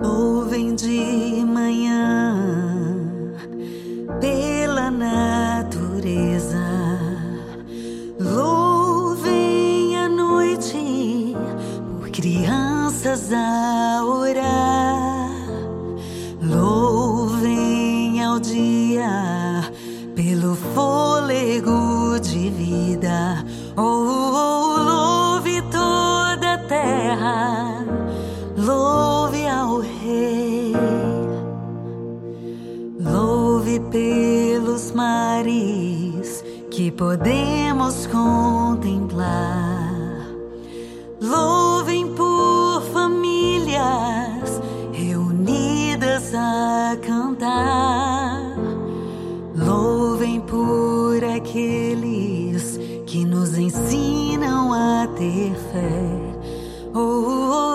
Louvem de manhã pela natureza, louvem à noite por crianças a orar, louvem ao dia pelo fôlego de vida. Oh, oh, louve toda a terra, louve Rei, louve pelos mares que podemos contemplar. Louvem por famílias reunidas a cantar. Louvem por aqueles que nos ensinam a ter fé. Oh, oh,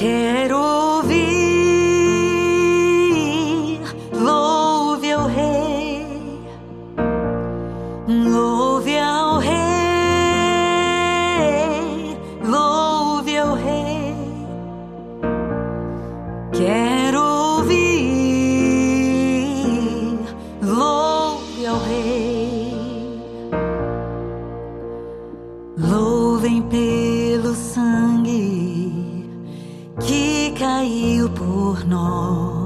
Quero ouvir, louve ao Rei. Louve ao Rei, louve ao Rei. Quero ouvir, louve ao Rei. Louvem pelo sangue caiu por nós.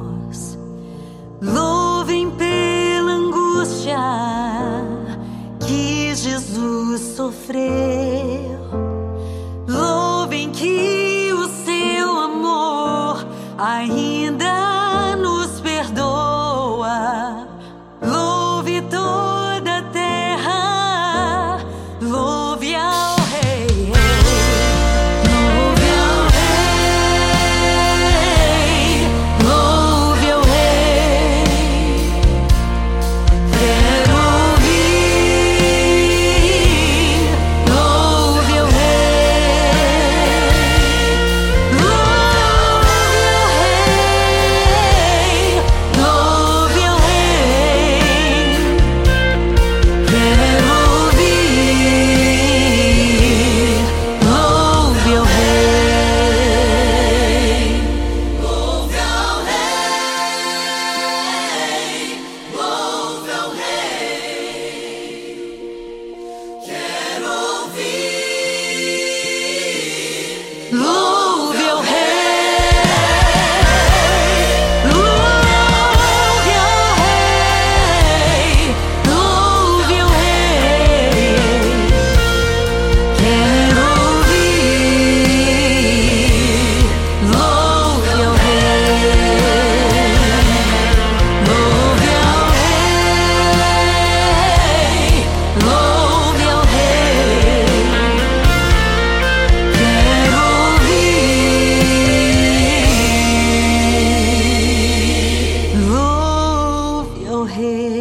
hair.